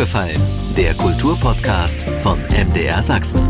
aufgefallen? Der Kulturpodcast von MDR Sachsen.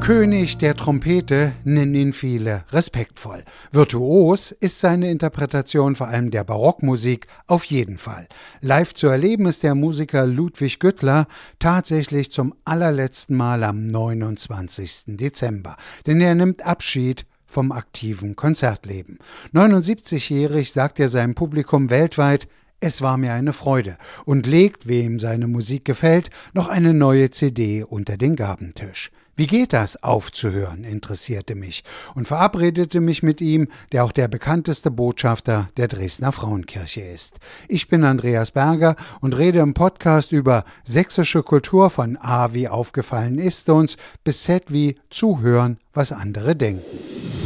König der Trompete nennen ihn viele respektvoll. Virtuos ist seine Interpretation vor allem der Barockmusik auf jeden Fall. Live zu erleben ist der Musiker Ludwig Güttler tatsächlich zum allerletzten Mal am 29. Dezember, denn er nimmt Abschied vom aktiven Konzertleben. 79-jährig sagt er seinem Publikum weltweit, es war mir eine Freude und legt, wem seine Musik gefällt, noch eine neue CD unter den Gabentisch. Wie geht das, aufzuhören, interessierte mich und verabredete mich mit ihm, der auch der bekannteste Botschafter der Dresdner Frauenkirche ist. Ich bin Andreas Berger und rede im Podcast über sächsische Kultur von A wie aufgefallen ist uns bis Z wie zuhören, was andere denken.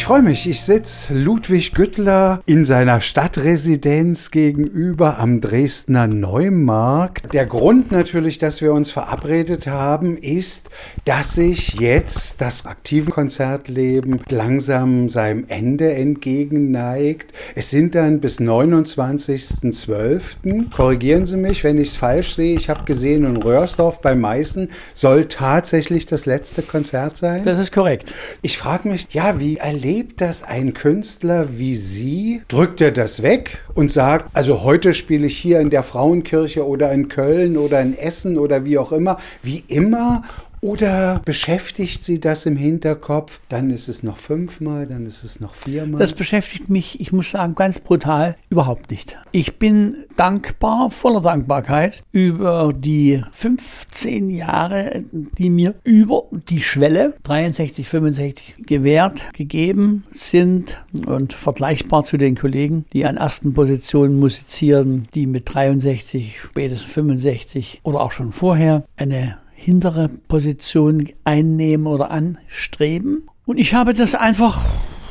Ich freue mich, ich sitze Ludwig Güttler in seiner Stadtresidenz gegenüber am Dresdner Neumarkt. Der Grund natürlich, dass wir uns verabredet haben, ist, dass sich jetzt das aktive Konzertleben langsam seinem Ende entgegenneigt. Es sind dann bis 29.12. Korrigieren Sie mich, wenn ich es falsch sehe. Ich habe gesehen, in Röhrsdorf bei Meißen soll tatsächlich das letzte Konzert sein. Das ist korrekt. Ich frage mich, ja, wie erlebt das ein Künstler wie Sie? Drückt er das weg und sagt, also heute spiele ich hier in der Frauenkirche oder in Köln oder in Essen oder wie auch immer, wie immer? Oder beschäftigt Sie das im Hinterkopf? Dann ist es noch fünfmal, dann ist es noch viermal. Das beschäftigt mich, ich muss sagen, ganz brutal überhaupt nicht. Ich bin dankbar, voller Dankbarkeit über die 15 Jahre, die mir über die Schwelle 63, 65 gewährt, gegeben sind und vergleichbar zu den Kollegen, die an ersten Positionen musizieren, die mit 63, spätestens 65 oder auch schon vorher eine hintere Position einnehmen oder anstreben. Und ich habe das einfach,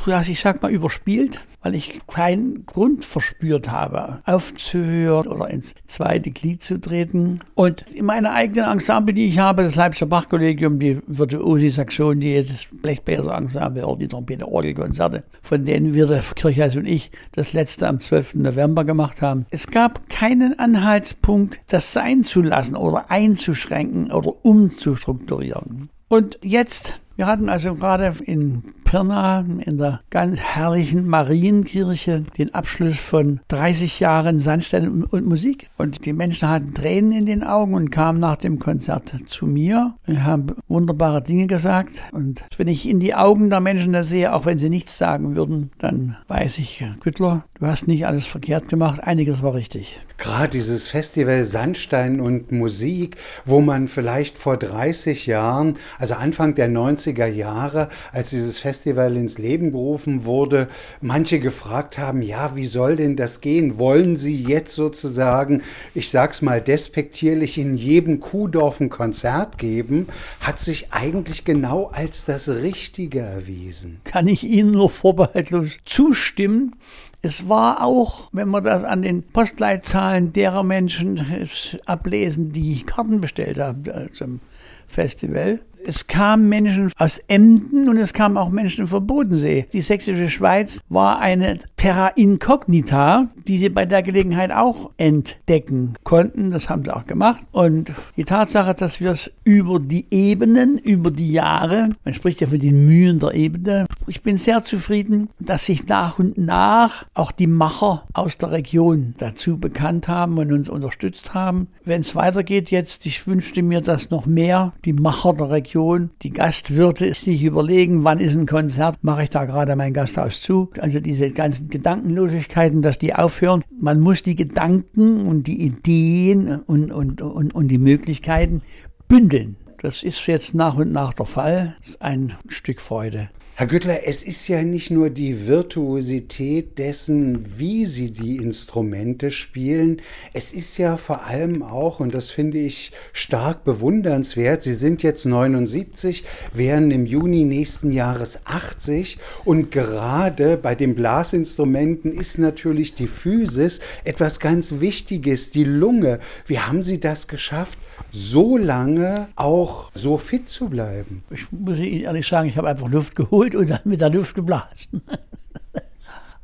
ja, ich sag mal, überspielt weil ich keinen Grund verspürt habe, aufzuhören oder ins zweite Glied zu treten. Und in meiner eigenen Ensemble, die ich habe, das Leipziger Bachkollegium, die Virtuosi-Saxon, die das Blechbläser-Ensemble oder die Trompete-Orgelkonzerte, von denen wir, der Kirchheis und ich, das letzte am 12. November gemacht haben. Es gab keinen Anhaltspunkt, das sein zu lassen oder einzuschränken oder umzustrukturieren. Und jetzt wir hatten also gerade in Pirna in der ganz herrlichen Marienkirche den Abschluss von 30 Jahren Sandstein und Musik. Und die Menschen hatten Tränen in den Augen und kamen nach dem Konzert zu mir und haben wunderbare Dinge gesagt. Und wenn ich in die Augen der Menschen da sehe, auch wenn sie nichts sagen würden, dann weiß ich, Güttler, du hast nicht alles verkehrt gemacht, einiges war richtig. Gerade dieses Festival Sandstein und Musik, wo man vielleicht vor 30 Jahren, also Anfang der 90 90er Jahre, als dieses Festival ins Leben gerufen wurde, manche gefragt haben, ja, wie soll denn das gehen? Wollen Sie jetzt sozusagen, ich sag's mal despektierlich, in jedem Kuhdorf ein Konzert geben? Hat sich eigentlich genau als das Richtige erwiesen. Kann ich Ihnen nur vorbehaltlos zustimmen. Es war auch, wenn wir das an den Postleitzahlen derer Menschen ablesen, die Karten bestellt haben äh, zum Festival, es kamen Menschen aus Emden und es kamen auch Menschen vom Bodensee. Die sächsische Schweiz war eine Terra Incognita, die sie bei der Gelegenheit auch entdecken konnten. Das haben sie auch gemacht. Und die Tatsache, dass wir es über die Ebenen, über die Jahre, man spricht ja von den Mühen der Ebene, ich bin sehr zufrieden, dass sich nach und nach auch die Macher aus der Region dazu bekannt haben und uns unterstützt haben. Wenn es weitergeht jetzt, ich wünschte mir, dass noch mehr die Macher der Region Region. Die Gastwirte sich überlegen, wann ist ein Konzert, mache ich da gerade mein Gasthaus zu. Also diese ganzen Gedankenlosigkeiten, dass die aufhören. Man muss die Gedanken und die Ideen und, und, und, und die Möglichkeiten bündeln. Das ist jetzt nach und nach der Fall. Das ist ein Stück Freude. Herr Güttler, es ist ja nicht nur die Virtuosität dessen, wie Sie die Instrumente spielen, es ist ja vor allem auch, und das finde ich stark bewundernswert, Sie sind jetzt 79, werden im Juni nächsten Jahres 80 und gerade bei den Blasinstrumenten ist natürlich die Physis etwas ganz Wichtiges, die Lunge. Wie haben Sie das geschafft, so lange auch so fit zu bleiben? Ich muss Ihnen ehrlich sagen, ich habe einfach Luft geholt geholt und dann mit der Luft geblasen.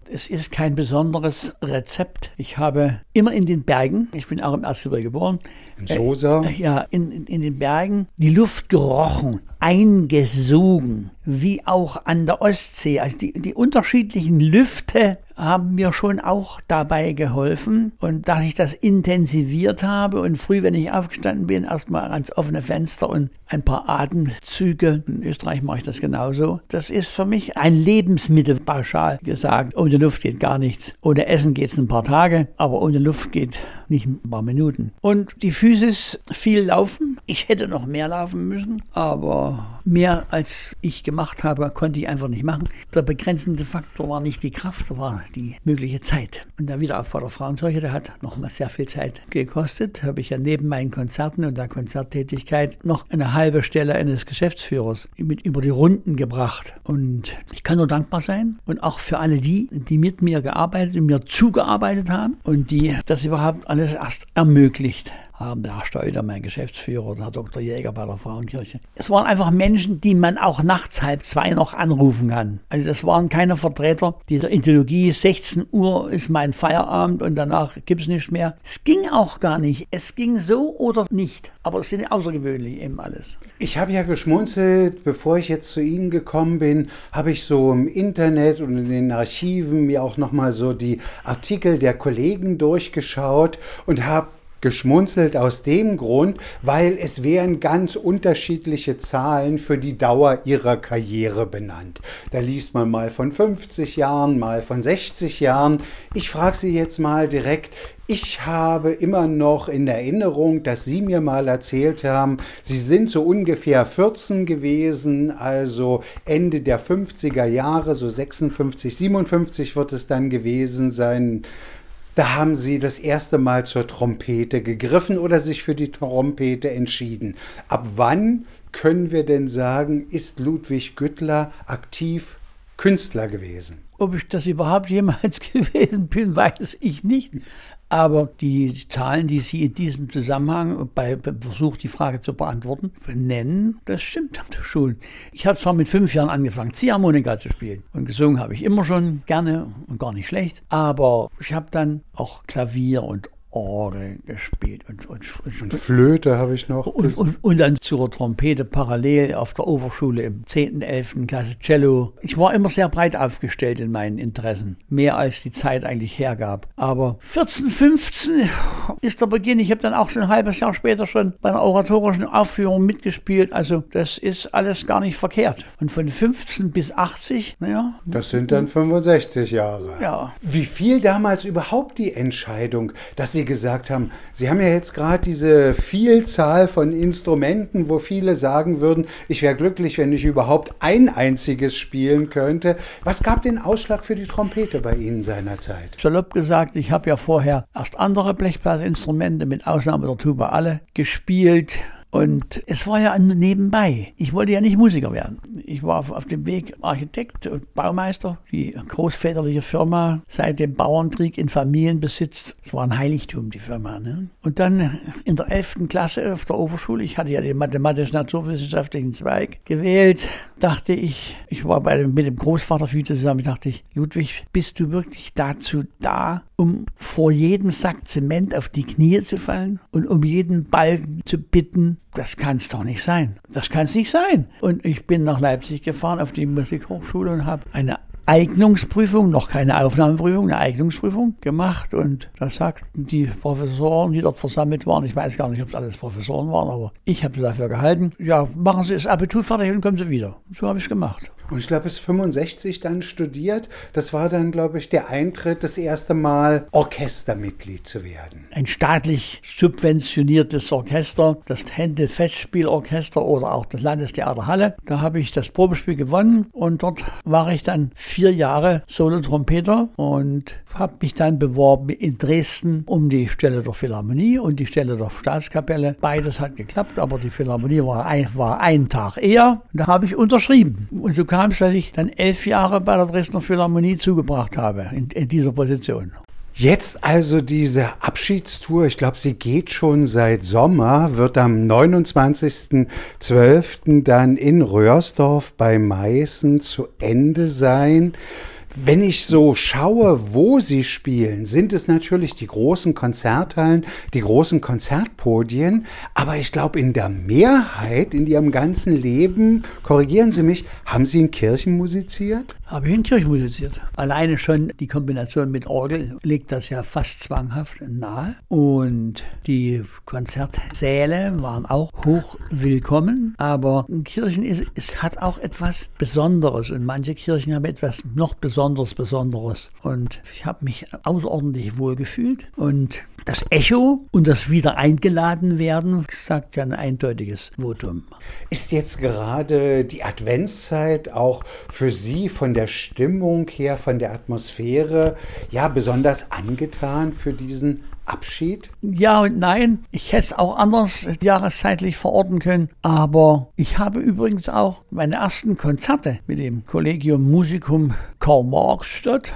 Es ist kein besonderes Rezept. Ich habe immer in den Bergen, ich bin auch im Erzgebirge geboren, in Sosa? Äh, ja, in, in, in den Bergen, die Luft gerochen, eingesogen, wie auch an der Ostsee. Also die, die unterschiedlichen Lüfte haben mir schon auch dabei geholfen. Und dass ich das intensiviert habe und früh, wenn ich aufgestanden bin, erstmal ans offene Fenster und ein paar Atemzüge. In Österreich mache ich das genauso. Das ist für mich ein Lebensmittel, pauschal gesagt. Ohne Luft geht gar nichts. Ohne Essen geht es ein paar Tage, aber ohne Luft geht nicht ein paar Minuten. Und die Physis viel laufen. Ich hätte noch mehr laufen müssen, aber mehr als ich gemacht habe, konnte ich einfach nicht machen. Der begrenzende Faktor war nicht die Kraft, war die mögliche Zeit. Und der Wiederaufbau der Frauenkirche, der hat nochmal sehr viel Zeit gekostet. Habe ich ja neben meinen Konzerten und der Konzerttätigkeit noch eine halbe Stelle eines Geschäftsführers mit über die Runden gebracht. Und ich kann nur dankbar sein und auch für alle die, die mit mir gearbeitet und mir zugearbeitet haben und die das überhaupt alles erst ermöglicht haben, der Herr Steuder, mein Geschäftsführer, der Herr Dr. Jäger bei der Frauenkirche. Es waren einfach Menschen, die man auch nachts halb zwei noch anrufen kann. Also das waren keine Vertreter dieser Ideologie, 16 Uhr ist mein Feierabend und danach gibt es nichts mehr. Es ging auch gar nicht. Es ging so oder nicht. Aber es sind außergewöhnlich eben alles. Ich habe ja geschmunzelt, bevor ich jetzt zu Ihnen gekommen bin, habe ich so im Internet und in den Archiven mir auch nochmal so die Artikel der Kollegen durchgeschaut und habe geschmunzelt aus dem Grund, weil es wären ganz unterschiedliche Zahlen für die Dauer ihrer Karriere benannt. Da liest man mal von 50 Jahren, mal von 60 Jahren. Ich frage Sie jetzt mal direkt, ich habe immer noch in Erinnerung, dass Sie mir mal erzählt haben, Sie sind so ungefähr 14 gewesen, also Ende der 50er Jahre, so 56, 57 wird es dann gewesen sein. Da haben sie das erste Mal zur Trompete gegriffen oder sich für die Trompete entschieden. Ab wann können wir denn sagen, ist Ludwig Güttler aktiv Künstler gewesen? Ob ich das überhaupt jemals gewesen bin, weiß ich nicht. Aber die Zahlen, die Sie in diesem Zusammenhang bei Versuch, die Frage zu beantworten, nennen, das stimmt schon. Ich habe zwar mit fünf Jahren angefangen, Ziehharmonika zu spielen. Und gesungen habe ich immer schon gerne und gar nicht schlecht. Aber ich habe dann auch Klavier und Orgel gespielt. Und, und, und, und Flöte habe ich noch. Und, und, dann zur Trompete parallel auf der Oberschule im 10., 11. Klasse Cello. Ich war immer sehr breit aufgestellt in meinen Interessen. Mehr als die Zeit eigentlich hergab. Aber 14, 15 ist der Beginn. Ich habe dann auch schon ein halbes Jahr später schon bei einer oratorischen Aufführung mitgespielt. Also das ist alles gar nicht verkehrt. Und von 15 bis 80, naja. Das sind dann 65 Jahre. Ja. Wie viel damals überhaupt die Entscheidung, dass Sie gesagt haben, Sie haben ja jetzt gerade diese Vielzahl von Instrumenten, wo viele sagen würden, ich wäre glücklich, wenn ich überhaupt ein einziges spielen könnte. Was gab den Ausschlag für die Trompete bei Ihnen seinerzeit? Salopp gesagt, ich habe ja vorher erst andere Blechblasinstrumente, mit Ausnahme der Tuba alle, gespielt, und es war ja nebenbei. Ich wollte ja nicht Musiker werden. Ich war auf, dem Weg Architekt und Baumeister. Die großväterliche Firma seit dem Bauernkrieg in Familienbesitz. Es war ein Heiligtum, die Firma. Ne? Und dann in der 11. Klasse auf der Oberschule, ich hatte ja den mathematisch-naturwissenschaftlichen Zweig gewählt, dachte ich, ich war bei dem, mit dem Großvater viel zusammen, dachte ich, Ludwig, bist du wirklich dazu da, um vor jedem Sack Zement auf die Knie zu fallen und um jeden Balken zu bitten, das kann es doch nicht sein. Das kann es nicht sein. Und ich bin nach Leipzig gefahren auf die Musikhochschule und habe eine Eignungsprüfung, noch keine Aufnahmeprüfung, eine Eignungsprüfung gemacht. Und da sagten die Professoren, die dort versammelt waren, ich weiß gar nicht, ob es alles Professoren waren, aber ich habe dafür gehalten, ja, machen Sie das Abitur fertig und kommen Sie wieder. So habe ich es gemacht. Und ich glaube, bis 65 dann studiert. Das war dann, glaube ich, der Eintritt, das erste Mal Orchestermitglied zu werden. Ein staatlich subventioniertes Orchester, das Händel Festspielorchester oder auch das Landestheater Halle. Da habe ich das Probespiel gewonnen und dort war ich dann vier Jahre Solo-Trompeter und habe mich dann beworben in Dresden um die Stelle der Philharmonie und die Stelle der Staatskapelle. Beides hat geklappt, aber die Philharmonie war ein, war einen Tag eher. Da habe ich unterschrieben. Und so kam es, dass ich dann elf Jahre bei der Dresdner Philharmonie zugebracht habe in, in dieser Position. Jetzt also diese Abschiedstour, ich glaube, sie geht schon seit Sommer, wird am 29.12. dann in Röhrsdorf bei Meißen zu Ende sein. Wenn ich so schaue, wo Sie spielen, sind es natürlich die großen Konzerthallen, die großen Konzertpodien. Aber ich glaube, in der Mehrheit, in Ihrem ganzen Leben, korrigieren Sie mich, haben Sie in Kirchen musiziert? Habe ich in Kirchen musiziert. Alleine schon die Kombination mit Orgel legt das ja fast zwanghaft nahe. Und die Konzertsäle waren auch hoch willkommen. Aber Kirchen ist, es hat auch etwas Besonderes. Und manche Kirchen haben etwas noch Besonderes, Besonderes. Und ich habe mich außerordentlich wohl gefühlt. Und das Echo und das wieder eingeladen werden, sagt ja ein eindeutiges Votum. Ist jetzt gerade die Adventszeit auch für Sie von der Stimmung her, von der Atmosphäre, ja, besonders angetan für diesen Abschied? Ja und nein. Ich hätte es auch anders jahreszeitlich verorten können. Aber ich habe übrigens auch meine ersten Konzerte mit dem Collegium Musicum Karl Marxstadt.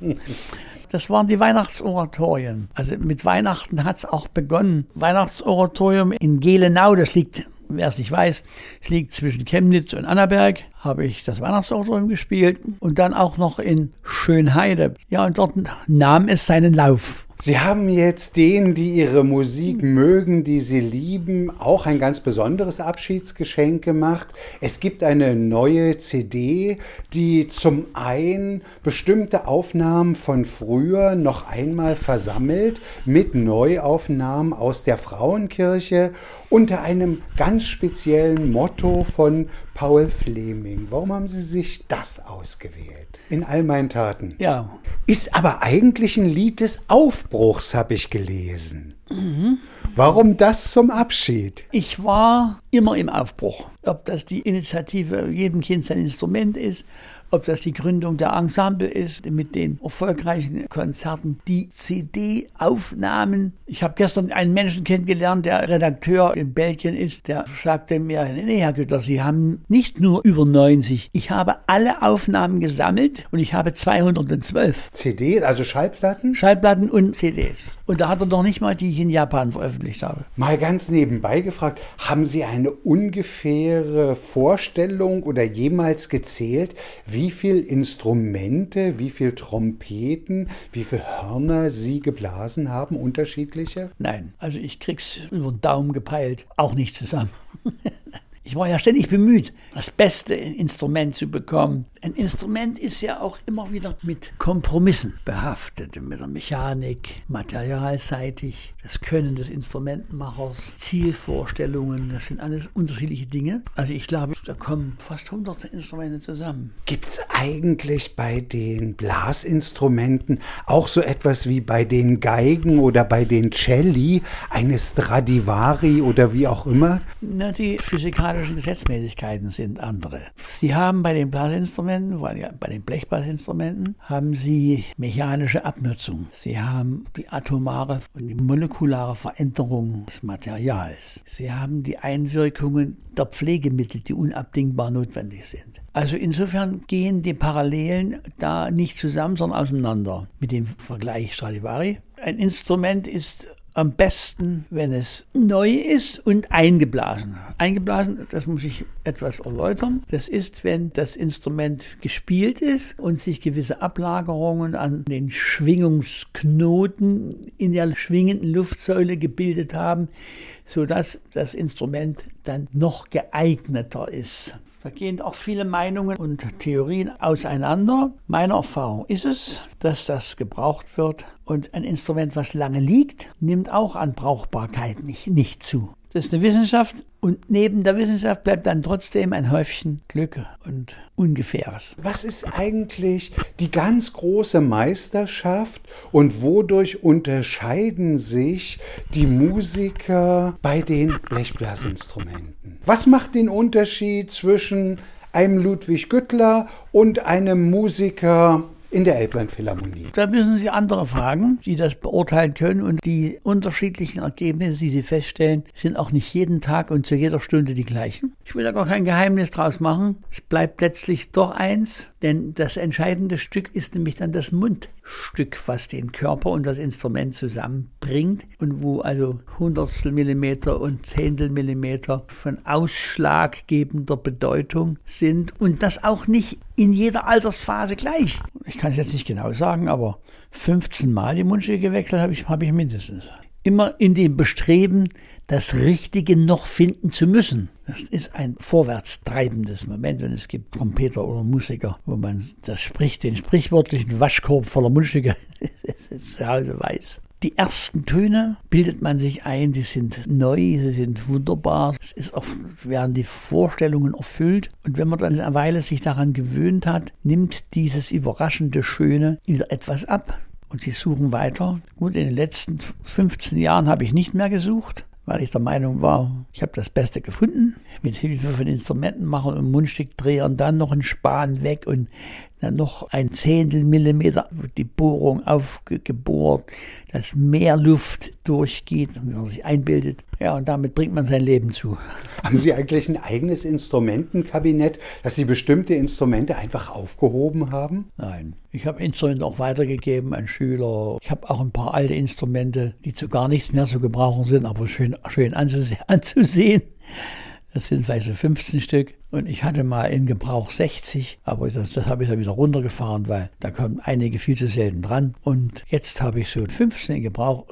Das waren die Weihnachtsoratorien. Also mit Weihnachten hat es auch begonnen. Weihnachtsoratorium in Gelenau, das liegt wer es nicht weiß, es liegt zwischen Chemnitz und Annaberg, habe ich das Weihnachtsoratorium gespielt und dann auch noch in Schönheide. Ja, und dort nahm es seinen Lauf. Sie haben jetzt denen, die Ihre Musik mögen, die Sie lieben, auch ein ganz besonderes Abschiedsgeschenk gemacht. Es gibt eine neue CD, die zum einen bestimmte Aufnahmen von früher noch einmal versammelt mit Neuaufnahmen aus der Frauenkirche unter einem ganz speziellen Motto von Paul Fleming. Warum haben Sie sich das ausgewählt? In all meinen Taten. Ja. Ist aber eigentlich ein Lied des Aufbruchs, habe ich gelesen. Mhm. Warum das zum Abschied? Ich war immer im Aufbruch. Ob das die Initiative jedem Kind sein Instrument ist, ob das die Gründung der Ensemble ist mit den erfolgreichen Konzerten, die CD-Aufnahmen. Ich habe gestern einen Menschen kennengelernt, der Redakteur in Belgien ist, der sagte mir, nee, Herr Gütter, Sie haben nicht nur über 90, ich habe alle Aufnahmen gesammelt und ich habe 212. CD, also Schallplatten? Schallplatten und CDs. Und da hat er noch nicht mal die ich in Japan veröffentlicht habe. Mal ganz nebenbei gefragt, haben Sie eine ungefähre Vorstellung oder jemals gezählt, wie viele Instrumente, wie viele Trompeten, wie viele Hörner Sie geblasen haben, unterschiedliche? Nein, also ich krieg's über den Daumen gepeilt, auch nicht zusammen. Ich war ja ständig bemüht, das beste Instrument zu bekommen. Ein Instrument ist ja auch immer wieder mit Kompromissen behaftet, mit der Mechanik, materialseitig, das Können des Instrumentenmachers, Zielvorstellungen, das sind alles unterschiedliche Dinge. Also ich glaube, da kommen fast hunderte Instrumente zusammen. Gibt es eigentlich bei den Blasinstrumenten auch so etwas wie bei den Geigen oder bei den Celli, eine Stradivari oder wie auch immer? Na, die physikalischen physikalischen Gesetzmäßigkeiten sind andere. Sie haben bei den Blasinstrumenten, bei den Blechblasinstrumenten, haben Sie mechanische Abnutzung. Sie haben die atomare und die molekulare Veränderung des Materials. Sie haben die Einwirkungen der Pflegemittel, die unabdingbar notwendig sind. Also insofern gehen die Parallelen da nicht zusammen, sondern auseinander. Mit dem Vergleich Stradivari. Ein Instrument ist am besten, wenn es neu ist und eingeblasen. Eingeblasen, das muss ich etwas erläutern. Das ist, wenn das Instrument gespielt ist und sich gewisse Ablagerungen an den Schwingungsknoten in der schwingenden Luftsäule gebildet haben, sodass das Instrument dann noch geeigneter ist. Da gehen auch viele Meinungen und Theorien auseinander. Meine Erfahrung ist es, dass das gebraucht wird und ein Instrument, was lange liegt, nimmt auch an Brauchbarkeit nicht, nicht zu. Ist eine Wissenschaft und neben der Wissenschaft bleibt dann trotzdem ein Häufchen Glück und Ungefähres. Was ist eigentlich die ganz große Meisterschaft und wodurch unterscheiden sich die Musiker bei den Blechblasinstrumenten? Was macht den Unterschied zwischen einem Ludwig Güttler und einem Musiker in der Elbland-Philharmonie. Da müssen Sie andere fragen, die das beurteilen können. Und die unterschiedlichen Ergebnisse, die Sie feststellen, sind auch nicht jeden Tag und zu jeder Stunde die gleichen. Ich will da gar kein Geheimnis draus machen. Es bleibt letztlich doch eins, denn das entscheidende Stück ist nämlich dann das Mundstück, was den Körper und das Instrument zusammenbringt und wo also Hundertstel Millimeter und Zehntel Millimeter von ausschlaggebender Bedeutung sind und das auch nicht in jeder Altersphase gleich. Ich kann es jetzt nicht genau sagen, aber 15 Mal die Mundstücke gewechselt habe ich, habe ich mindestens. Immer in dem Bestreben, das Richtige noch finden zu müssen. Das ist ein vorwärtstreibendes Moment, wenn es gibt Trompeter oder Musiker, wo man das spricht, den sprichwörtlichen Waschkorb voller Mundstücke zu Hause weiß. Die ersten Töne bildet man sich ein, die sind neu, sie sind wunderbar. Es ist oft, werden die Vorstellungen erfüllt. Und wenn man dann eine Weile sich daran gewöhnt hat, nimmt dieses überraschende Schöne wieder etwas ab. Und sie suchen weiter. Gut, in den letzten 15 Jahren habe ich nicht mehr gesucht weil ich der Meinung war, ich habe das Beste gefunden. Mit Hilfe von Instrumentenmachern und Mundstückdrehern dann noch ein Span weg und dann noch ein Zehntel Millimeter die Bohrung aufgebohrt, dass mehr Luft durchgeht, wie man sich einbildet. Ja, und damit bringt man sein Leben zu. Haben Sie eigentlich ein eigenes Instrumentenkabinett, dass Sie bestimmte Instrumente einfach aufgehoben haben? Nein, ich habe Instrumente auch weitergegeben an Schüler. Ich habe auch ein paar alte Instrumente, die zu gar nichts mehr zu gebrauchen sind, aber schön, schön anzusehen. Das sind vielleicht so 15 Stück. Und ich hatte mal in Gebrauch 60, aber das, das habe ich dann wieder runtergefahren, weil da kommen einige viel zu selten dran. Und jetzt habe ich so 15 in Gebrauch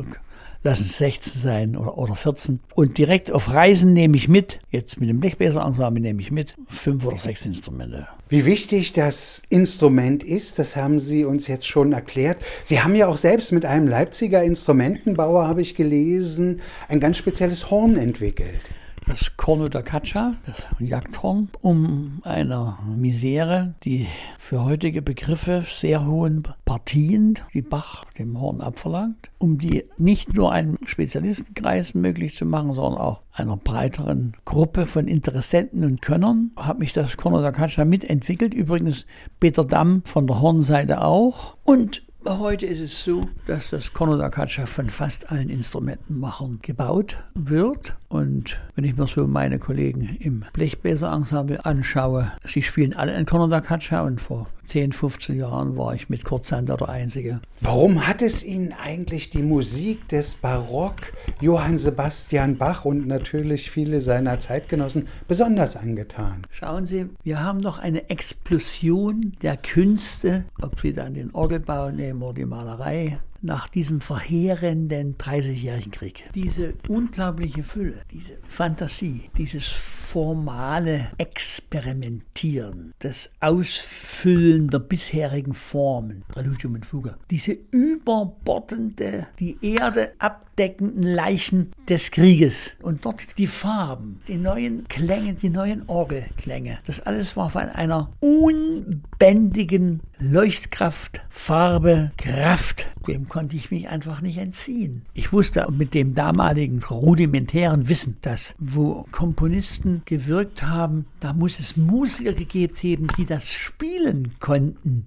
lass es 16 sein oder, oder 14. Und direkt auf Reisen nehme ich mit, jetzt mit dem Blechbläserensemble nehme ich mit, fünf oder sechs Instrumente. Wie wichtig das Instrument ist, das haben Sie uns jetzt schon erklärt. Sie haben ja auch selbst mit einem Leipziger Instrumentenbauer, habe ich gelesen, ein ganz spezielles Horn entwickelt das Corno da Caccia, das Jagdhorn, um einer Misere, die für heutige Begriffe sehr hohen Partien, die Bach dem Horn abverlangt, um die nicht nur einem Spezialistenkreis möglich zu machen, sondern auch einer breiteren Gruppe von Interessenten und Könnern, habe mich das Corno da Caccia mitentwickelt. Übrigens Peter Damm von der Hornseite auch. Und Heute ist es so, dass das Corno da Caccia von fast allen Instrumentenmachern gebaut wird. Und wenn ich mir so meine Kollegen im Blechbläserensemble anschaue, sie spielen alle ein Corno da Caccia und vor 10, 15 Jahren war ich mit Kurzhander der Einzige. Warum hat es Ihnen eigentlich die Musik des Barock, Johann Sebastian Bach und natürlich viele seiner Zeitgenossen besonders angetan? Schauen Sie, wir haben noch eine Explosion der Künste, ob Sie dann den Orgelbau nehmen oder die Malerei, nach diesem verheerenden 30-jährigen Krieg. Diese unglaubliche Fülle, diese Fantasie, dieses formale Experimentieren, das Ausfüllen der bisherigen Formen, Präludium und Fuge, diese überbordende, die Erde abdeckenden Leichen des Krieges und dort die Farben, die neuen Klänge, die neuen Orgelklänge, das alles war von einer unbändigen Leuchtkraft, Farbe, Kraft, dem konnte ich mich einfach nicht entziehen. Ich wusste mit dem damaligen rudimentären Wissen, dass wo Komponisten gewirkt haben, da muss es Musiker gegeben haben, die das spielen konnten.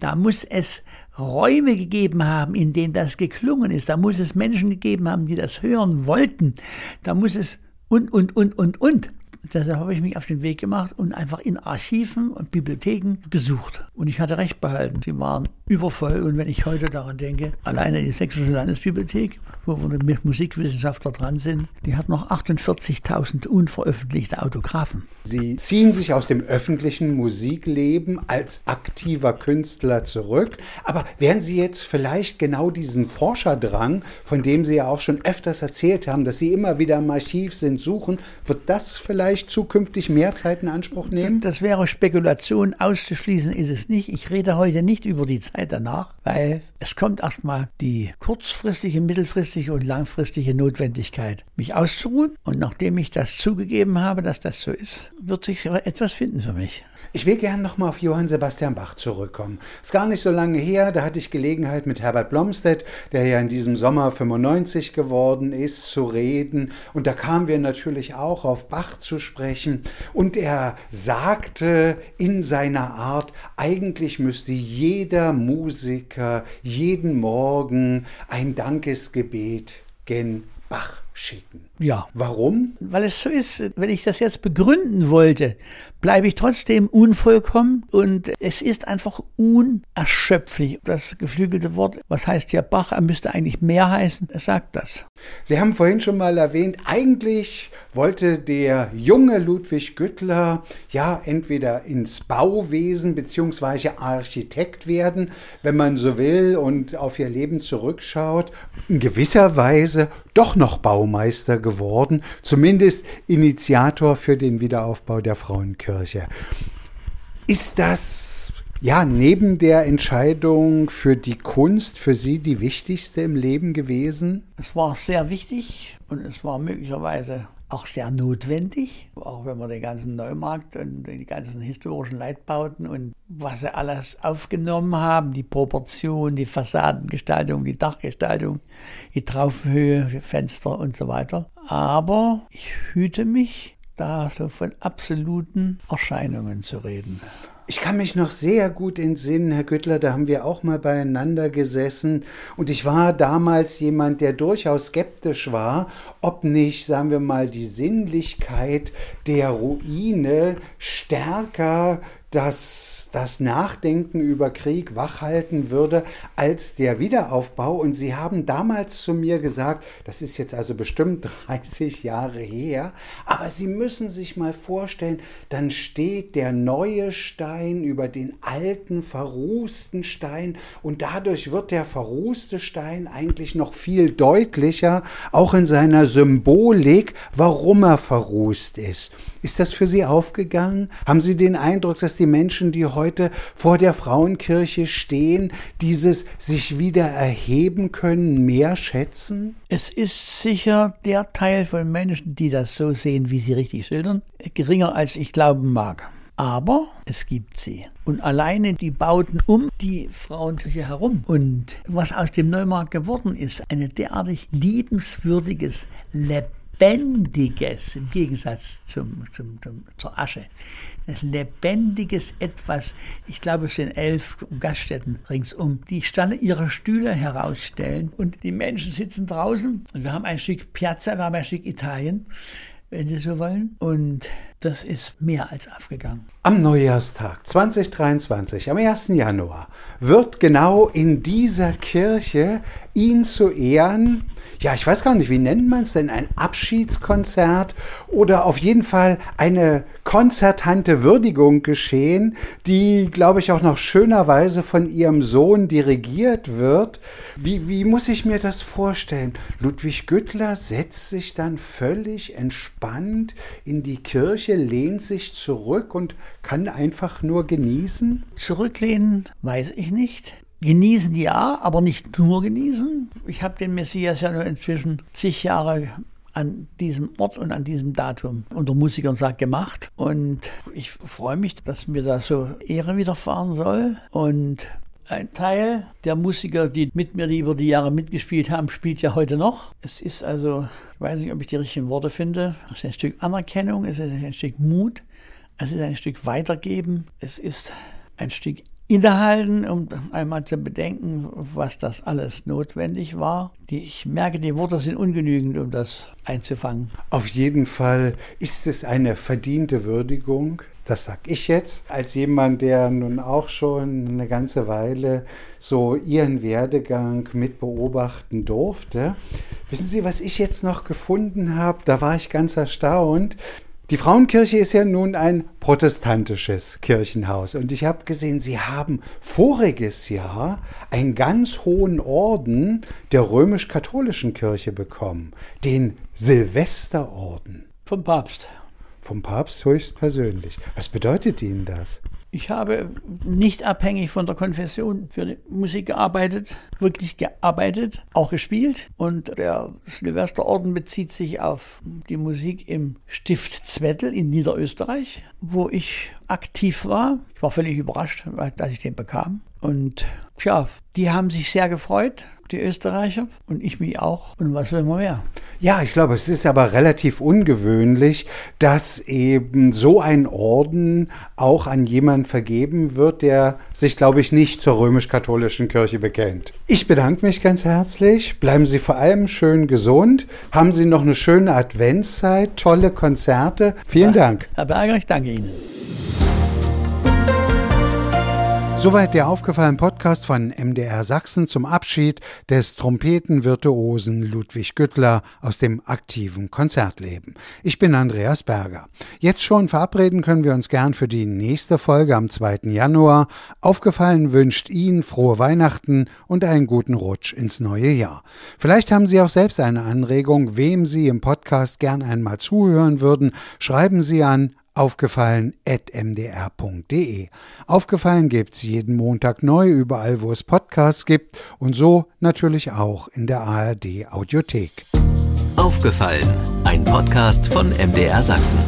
Da muss es Räume gegeben haben, in denen das geklungen ist. Da muss es Menschen gegeben haben, die das hören wollten. Da muss es und, und, und, und, und. Deshalb habe ich mich auf den Weg gemacht und einfach in Archiven und Bibliotheken gesucht. Und ich hatte recht behalten. Sie waren übervoll. Und wenn ich heute daran denke, alleine die Sächsische Landesbibliothek, wo wir mit Musikwissenschaftler dran sind, die hat noch 48.000 unveröffentlichte Autographen. Sie ziehen sich aus dem öffentlichen Musikleben als aktiver Künstler zurück. Aber werden Sie jetzt vielleicht genau diesen Forscherdrang, von dem Sie ja auch schon öfters erzählt haben, dass Sie immer wieder im Archiv sind, suchen, wird das vielleicht zukünftig mehr Zeit in Anspruch nehmen? Das wäre Spekulation. Auszuschließen ist es nicht. Ich rede heute nicht über die Zeit danach, weil es kommt erstmal die kurzfristige, mittelfristige und langfristige Notwendigkeit, mich auszuruhen. Und nachdem ich das zugegeben habe, dass das so ist, wird sich etwas finden für mich. Ich will gerne nochmal auf Johann Sebastian Bach zurückkommen. Ist gar nicht so lange her, da hatte ich Gelegenheit mit Herbert Blomstedt, der ja in diesem Sommer 95 geworden ist, zu reden. Und da kamen wir natürlich auch auf Bach zu sprechen. Und er sagte in seiner Art, eigentlich müsste jeder Musiker jeden Morgen ein Dankesgebet gen Bach schicken. Ja. Warum? Weil es so ist, wenn ich das jetzt begründen wollte, bleibe ich trotzdem unvollkommen und es ist einfach unerschöpflich. Das geflügelte Wort, was heißt hier Bach, er müsste eigentlich mehr heißen, er sagt das. Sie haben vorhin schon mal erwähnt, eigentlich wollte der junge Ludwig Güttler ja entweder ins Bauwesen bzw. Architekt werden, wenn man so will und auf ihr Leben zurückschaut, in gewisser Weise doch noch Baumeister geworden, zumindest Initiator für den Wiederaufbau der Frauenkirche. Ist das ja neben der Entscheidung für die Kunst für Sie die wichtigste im Leben gewesen? Es war sehr wichtig und es war möglicherweise auch sehr notwendig, auch wenn wir den ganzen Neumarkt und die ganzen historischen Leitbauten und was sie alles aufgenommen haben, die Proportion, die Fassadengestaltung, die Dachgestaltung, die Traufhöhe, Fenster und so weiter. Aber ich hüte mich, da so von absoluten Erscheinungen zu reden. Ich kann mich noch sehr gut entsinnen, Herr Güttler, da haben wir auch mal beieinander gesessen. Und ich war damals jemand, der durchaus skeptisch war, ob nicht, sagen wir mal, die Sinnlichkeit der Ruine stärker dass das Nachdenken über Krieg wachhalten würde als der Wiederaufbau. Und Sie haben damals zu mir gesagt, das ist jetzt also bestimmt 30 Jahre her, aber Sie müssen sich mal vorstellen, dann steht der neue Stein über den alten, verrußten Stein und dadurch wird der verrußte Stein eigentlich noch viel deutlicher, auch in seiner Symbolik, warum er verrußt ist. Ist das für Sie aufgegangen? Haben Sie den Eindruck, dass die Menschen, die heute vor der Frauenkirche stehen, dieses sich wieder erheben können, mehr schätzen? Es ist sicher der Teil von Menschen, die das so sehen, wie Sie richtig schildern, geringer als ich glauben mag. Aber es gibt sie. Und alleine die Bauten um die Frauenkirche herum. Und was aus dem Neumarkt geworden ist, ein derartig liebenswürdiges, lebendiges, Lebendiges im Gegensatz zum, zum, zum, zur Asche. Das lebendiges Etwas. Ich glaube, es sind elf Gaststätten ringsum, die Stalle ihre Stühle herausstellen und die Menschen sitzen draußen und wir haben ein Stück Piazza, wir haben ein Stück Italien, wenn Sie so wollen. Und das ist mehr als aufgegangen. Am Neujahrstag 2023, am 1. Januar, wird genau in dieser Kirche ihn zu Ehren ja, ich weiß gar nicht, wie nennt man es denn, ein Abschiedskonzert oder auf jeden Fall eine konzertante Würdigung geschehen, die, glaube ich, auch noch schönerweise von ihrem Sohn dirigiert wird. Wie, wie muss ich mir das vorstellen? Ludwig Güttler setzt sich dann völlig entspannt in die Kirche, lehnt sich zurück und kann einfach nur genießen? Zurücklehnen weiß ich nicht. Genießen ja, aber nicht nur genießen. Ich habe den Messias ja nur inzwischen zig Jahre an diesem Ort und an diesem Datum unter Musikern sagt gemacht. Und ich freue mich, dass mir da so Ehre widerfahren soll. Und ein Teil der Musiker, die mit mir die über die Jahre mitgespielt haben, spielt ja heute noch. Es ist also, ich weiß nicht, ob ich die richtigen Worte finde, es ist ein Stück Anerkennung, es ist ein Stück Mut, es ist ein Stück Weitergeben, es ist ein Stück innehalten, um einmal zu bedenken, was das alles notwendig war. Ich merke, die Worte sind ungenügend, um das einzufangen. Auf jeden Fall ist es eine verdiente Würdigung. Das sag ich jetzt, als jemand, der nun auch schon eine ganze Weile so ihren Werdegang mit beobachten durfte. Wissen Sie, was ich jetzt noch gefunden habe? Da war ich ganz erstaunt. Die Frauenkirche ist ja nun ein protestantisches Kirchenhaus und ich habe gesehen, sie haben voriges Jahr einen ganz hohen Orden der römisch-katholischen Kirche bekommen, den Silvesterorden. Vom Papst. Vom Papst höchstpersönlich. Was bedeutet Ihnen das? Ich habe nicht abhängig von der Konfession für die Musik gearbeitet, wirklich gearbeitet, auch gespielt. Und der Silvesterorden bezieht sich auf die Musik im Stift Zwettl in Niederösterreich, wo ich aktiv war. Ich war völlig überrascht, als ich den bekam. Und tja, die haben sich sehr gefreut die Österreicher und ich mich auch. Und was will man mehr? Ja, ich glaube, es ist aber relativ ungewöhnlich, dass eben so ein Orden auch an jemanden vergeben wird, der sich, glaube ich, nicht zur römisch-katholischen Kirche bekennt. Ich bedanke mich ganz herzlich. Bleiben Sie vor allem schön gesund. Haben Sie noch eine schöne Adventszeit, tolle Konzerte. Vielen Dank. Herr Berger, ich danke Ihnen. Soweit der aufgefallene Podcast von MDR Sachsen zum Abschied des Trompetenvirtuosen Ludwig Güttler aus dem aktiven Konzertleben. Ich bin Andreas Berger. Jetzt schon verabreden können wir uns gern für die nächste Folge am 2. Januar. Aufgefallen wünscht Ihnen frohe Weihnachten und einen guten Rutsch ins neue Jahr. Vielleicht haben Sie auch selbst eine Anregung, wem Sie im Podcast gern einmal zuhören würden. Schreiben Sie an aufgefallen.mdr.de. Aufgefallen gibt's jeden Montag neu, überall wo es Podcasts gibt und so natürlich auch in der ARD Audiothek. Aufgefallen, ein Podcast von MDR Sachsen.